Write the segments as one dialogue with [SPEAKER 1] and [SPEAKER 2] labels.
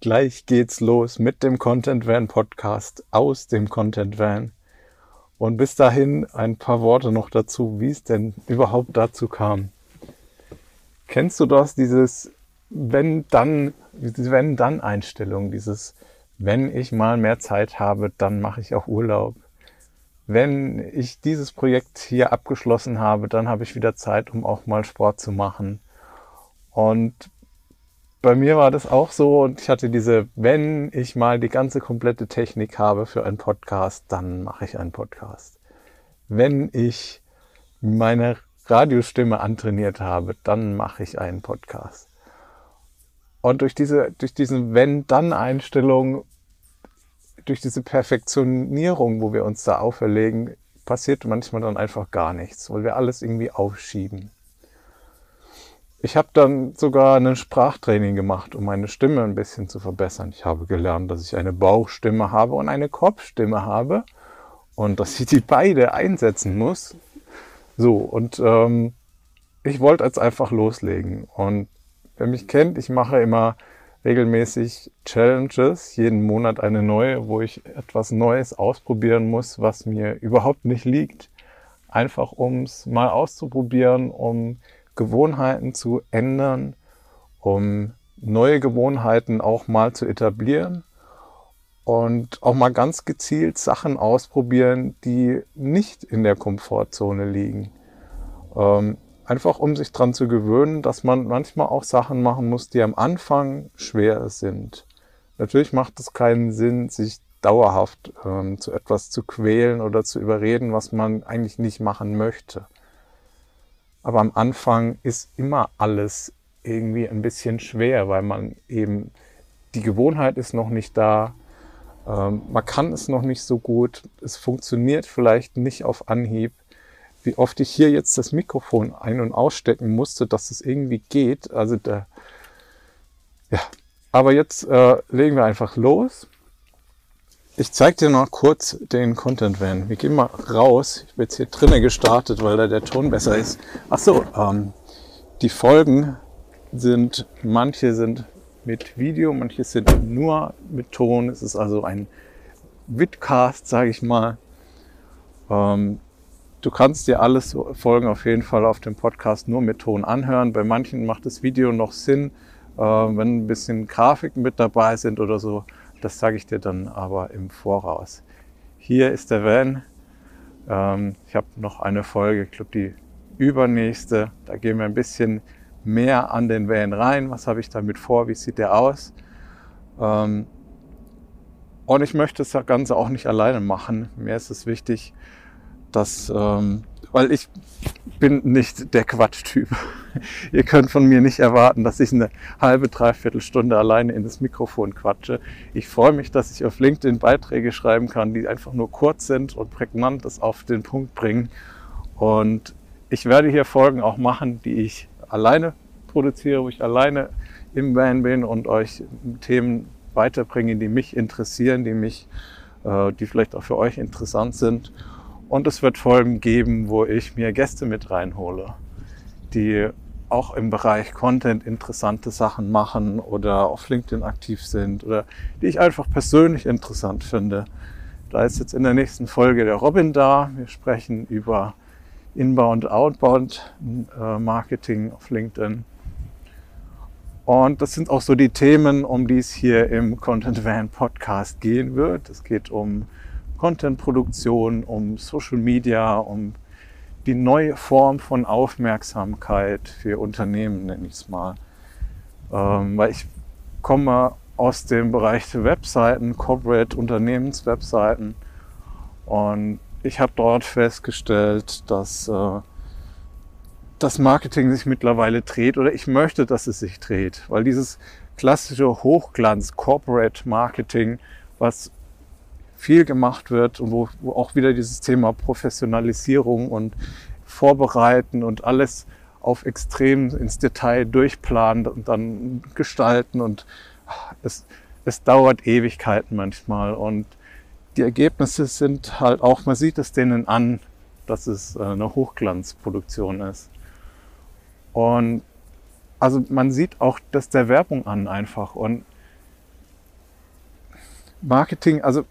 [SPEAKER 1] Gleich geht's los mit dem Content Van Podcast aus dem Content Van. Und bis dahin ein paar Worte noch dazu, wie es denn überhaupt dazu kam. Kennst du das, dieses wenn dann, wenn dann Einstellung, dieses wenn ich mal mehr Zeit habe, dann mache ich auch Urlaub. Wenn ich dieses Projekt hier abgeschlossen habe, dann habe ich wieder Zeit, um auch mal Sport zu machen. Und bei mir war das auch so und ich hatte diese, wenn ich mal die ganze komplette Technik habe für einen Podcast, dann mache ich einen Podcast. Wenn ich meine Radiostimme antrainiert habe, dann mache ich einen Podcast. Und durch diese, durch diesen Wenn-Dann-Einstellung, durch diese Perfektionierung, wo wir uns da auferlegen, passiert manchmal dann einfach gar nichts, weil wir alles irgendwie aufschieben. Ich habe dann sogar ein Sprachtraining gemacht, um meine Stimme ein bisschen zu verbessern. Ich habe gelernt, dass ich eine Bauchstimme habe und eine Kopfstimme habe und dass ich die beide einsetzen muss. So, und ähm, ich wollte jetzt einfach loslegen. Und wer mich kennt, ich mache immer regelmäßig Challenges, jeden Monat eine neue, wo ich etwas Neues ausprobieren muss, was mir überhaupt nicht liegt. Einfach um es mal auszuprobieren, um Gewohnheiten zu ändern, um neue Gewohnheiten auch mal zu etablieren und auch mal ganz gezielt Sachen ausprobieren, die nicht in der Komfortzone liegen. Ähm, einfach um sich dran zu gewöhnen, dass man manchmal auch Sachen machen muss, die am Anfang schwer sind. Natürlich macht es keinen Sinn, sich dauerhaft ähm, zu etwas zu quälen oder zu überreden, was man eigentlich nicht machen möchte. Aber am Anfang ist immer alles irgendwie ein bisschen schwer, weil man eben die Gewohnheit ist noch nicht da. Ähm, man kann es noch nicht so gut. Es funktioniert vielleicht nicht auf Anhieb. Wie oft ich hier jetzt das Mikrofon ein- und ausstecken musste, dass es irgendwie geht. Also da, ja. Aber jetzt äh, legen wir einfach los. Ich zeige dir noch kurz den Content Van. Wir gehen mal raus. Ich bin jetzt hier drinnen gestartet, weil da der Ton besser ist. Ach so, ähm, die Folgen sind, manche sind mit Video, manche sind nur mit Ton. Es ist also ein Vidcast, sage ich mal. Ähm, du kannst dir alles Folgen auf jeden Fall auf dem Podcast nur mit Ton anhören. Bei manchen macht das Video noch Sinn, äh, wenn ein bisschen Grafiken mit dabei sind oder so. Das sage ich dir dann aber im Voraus. Hier ist der Van. Ähm, ich habe noch eine Folge, ich glaube die übernächste. Da gehen wir ein bisschen mehr an den Van rein. Was habe ich damit vor? Wie sieht der aus? Ähm, und ich möchte das Ganze auch nicht alleine machen. Mir ist es wichtig, dass ähm, weil ich bin nicht der Quatschtyp. Ihr könnt von mir nicht erwarten, dass ich eine halbe, dreiviertel Stunde alleine in das Mikrofon quatsche. Ich freue mich, dass ich auf LinkedIn Beiträge schreiben kann, die einfach nur kurz sind und prägnant das auf den Punkt bringen. Und ich werde hier Folgen auch machen, die ich alleine produziere, wo ich alleine im Van bin und euch Themen weiterbringe, die mich interessieren, die mich, äh, die vielleicht auch für euch interessant sind. Und es wird Folgen geben, wo ich mir Gäste mit reinhole, die auch im Bereich Content interessante Sachen machen oder auf LinkedIn aktiv sind oder die ich einfach persönlich interessant finde. Da ist jetzt in der nächsten Folge der Robin da. Wir sprechen über Inbound, Outbound äh, Marketing auf LinkedIn. Und das sind auch so die Themen, um die es hier im Content Van Podcast gehen wird. Es geht um Content-Produktion, um Social Media, um die neue Form von Aufmerksamkeit für Unternehmen, nenne ich es mal. Ähm, weil ich komme aus dem Bereich der Webseiten, Corporate Unternehmenswebseiten und ich habe dort festgestellt, dass äh, das Marketing sich mittlerweile dreht oder ich möchte, dass es sich dreht, weil dieses klassische Hochglanz Corporate Marketing, was viel gemacht wird und wo, wo auch wieder dieses Thema Professionalisierung und Vorbereiten und alles auf extrem ins Detail durchplanen und dann gestalten und es, es dauert Ewigkeiten manchmal und die Ergebnisse sind halt auch, man sieht es denen an, dass es eine Hochglanzproduktion ist. Und also man sieht auch das der Werbung an einfach und Marketing, also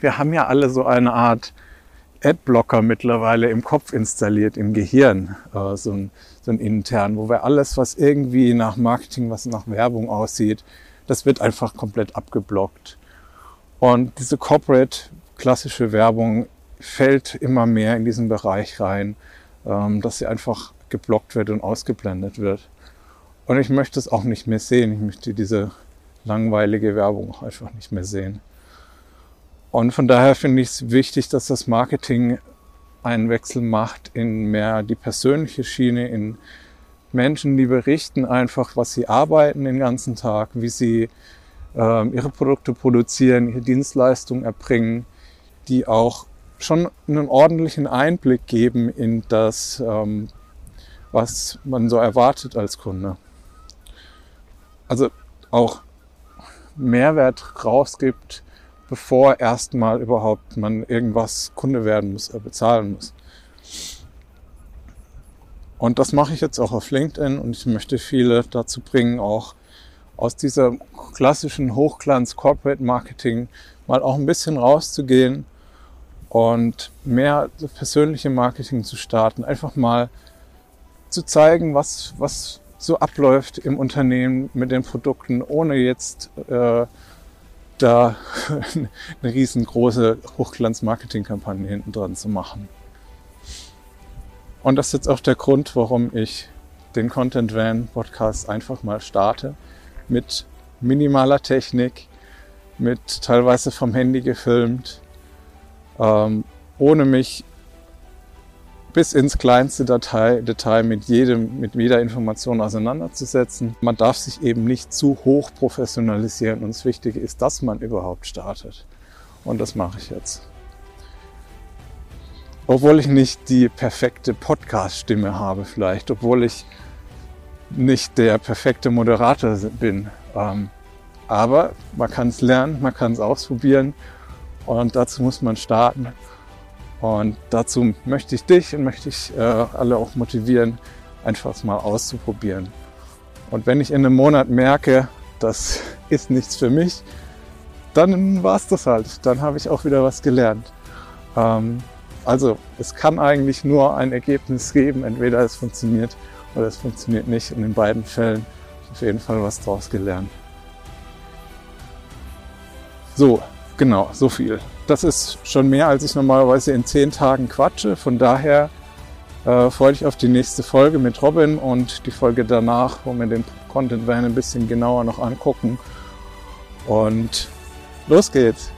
[SPEAKER 1] wir haben ja alle so eine Art Adblocker mittlerweile im Kopf installiert, im Gehirn, äh, so, ein, so ein intern, wo wir alles, was irgendwie nach Marketing, was nach Werbung aussieht, das wird einfach komplett abgeblockt. Und diese Corporate klassische Werbung fällt immer mehr in diesen Bereich rein, ähm, dass sie einfach geblockt wird und ausgeblendet wird. Und ich möchte es auch nicht mehr sehen. Ich möchte diese langweilige Werbung auch einfach nicht mehr sehen. Und von daher finde ich es wichtig, dass das Marketing einen Wechsel macht in mehr die persönliche Schiene, in Menschen, die berichten einfach, was sie arbeiten den ganzen Tag, wie sie äh, ihre Produkte produzieren, ihre Dienstleistungen erbringen, die auch schon einen ordentlichen Einblick geben in das, ähm, was man so erwartet als Kunde. Also auch Mehrwert rausgibt, bevor erstmal überhaupt man irgendwas Kunde werden muss, bezahlen muss. Und das mache ich jetzt auch auf LinkedIn und ich möchte viele dazu bringen, auch aus dieser klassischen Hochglanz Corporate Marketing mal auch ein bisschen rauszugehen und mehr persönliche Marketing zu starten. Einfach mal zu zeigen, was, was so abläuft im Unternehmen mit den Produkten, ohne jetzt äh, da eine riesengroße Hochglanz-Marketing-Kampagne hinten dran zu machen. Und das ist jetzt auch der Grund, warum ich den Content Van Podcast einfach mal starte. Mit minimaler Technik, mit teilweise vom Handy gefilmt, ähm, ohne mich bis ins kleinste Datei, Detail mit jedem, mit jeder Information auseinanderzusetzen. Man darf sich eben nicht zu hoch professionalisieren und das Wichtige ist, dass man überhaupt startet. Und das mache ich jetzt obwohl ich nicht die perfekte Podcast-Stimme habe vielleicht, obwohl ich nicht der perfekte Moderator bin. Ähm, aber man kann es lernen, man kann es ausprobieren und dazu muss man starten. Und dazu möchte ich dich und möchte ich äh, alle auch motivieren, einfach mal auszuprobieren. Und wenn ich in einem Monat merke, das ist nichts für mich, dann war es das halt. Dann habe ich auch wieder was gelernt. Ähm, also es kann eigentlich nur ein Ergebnis geben, entweder es funktioniert oder es funktioniert nicht. In beiden Fällen auf jeden Fall was draus gelernt. So, genau, so viel. Das ist schon mehr, als ich normalerweise in zehn Tagen quatsche. Von daher äh, freue ich auf die nächste Folge mit Robin und die Folge danach, wo wir den Content Van ein bisschen genauer noch angucken. Und los geht's!